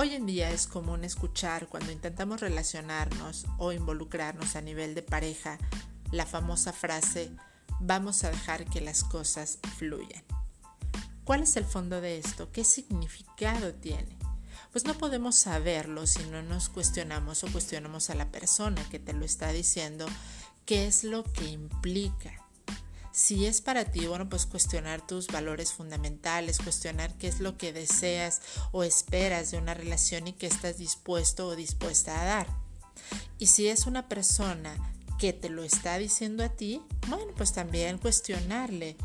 Hoy en día es común escuchar cuando intentamos relacionarnos o involucrarnos a nivel de pareja la famosa frase vamos a dejar que las cosas fluyan. ¿Cuál es el fondo de esto? ¿Qué significado tiene? Pues no podemos saberlo si no nos cuestionamos o cuestionamos a la persona que te lo está diciendo qué es lo que implica. Si es para ti, bueno, pues cuestionar tus valores fundamentales, cuestionar qué es lo que deseas o esperas de una relación y qué estás dispuesto o dispuesta a dar. Y si es una persona que te lo está diciendo a ti, bueno, pues también cuestionarle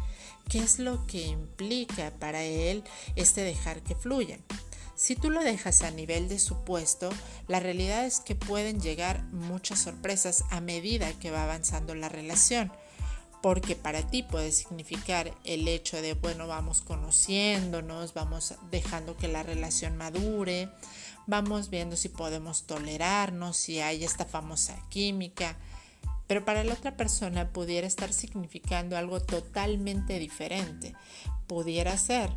qué es lo que implica para él este dejar que fluya. Si tú lo dejas a nivel de supuesto, la realidad es que pueden llegar muchas sorpresas a medida que va avanzando la relación porque para ti puede significar el hecho de, bueno, vamos conociéndonos, vamos dejando que la relación madure, vamos viendo si podemos tolerarnos, si hay esta famosa química, pero para la otra persona pudiera estar significando algo totalmente diferente. Pudiera ser,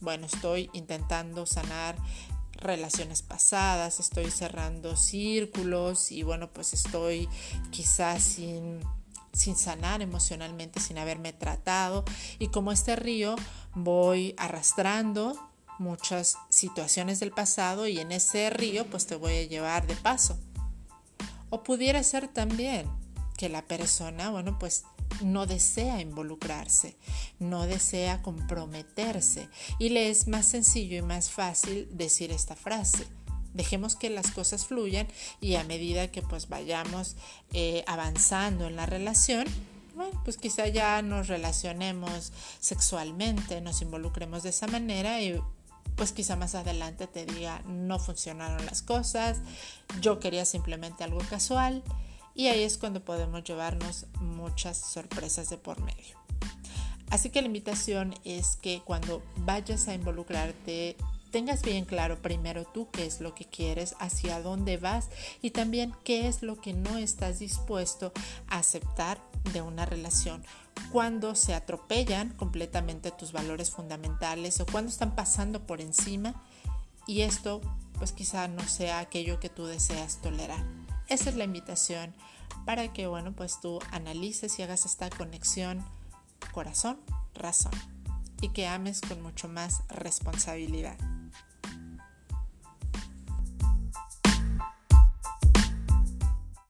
bueno, estoy intentando sanar relaciones pasadas, estoy cerrando círculos y bueno, pues estoy quizás sin sin sanar emocionalmente, sin haberme tratado. Y como este río voy arrastrando muchas situaciones del pasado y en ese río pues te voy a llevar de paso. O pudiera ser también que la persona, bueno, pues no desea involucrarse, no desea comprometerse y le es más sencillo y más fácil decir esta frase. Dejemos que las cosas fluyan y a medida que pues vayamos eh, avanzando en la relación, bueno, pues quizá ya nos relacionemos sexualmente, nos involucremos de esa manera y pues quizá más adelante te diga no funcionaron las cosas, yo quería simplemente algo casual y ahí es cuando podemos llevarnos muchas sorpresas de por medio. Así que la invitación es que cuando vayas a involucrarte tengas bien claro primero tú qué es lo que quieres, hacia dónde vas y también qué es lo que no estás dispuesto a aceptar de una relación. Cuando se atropellan completamente tus valores fundamentales o cuando están pasando por encima y esto pues quizá no sea aquello que tú deseas tolerar. Esa es la invitación para que bueno pues tú analices y hagas esta conexión corazón, razón y que ames con mucho más responsabilidad.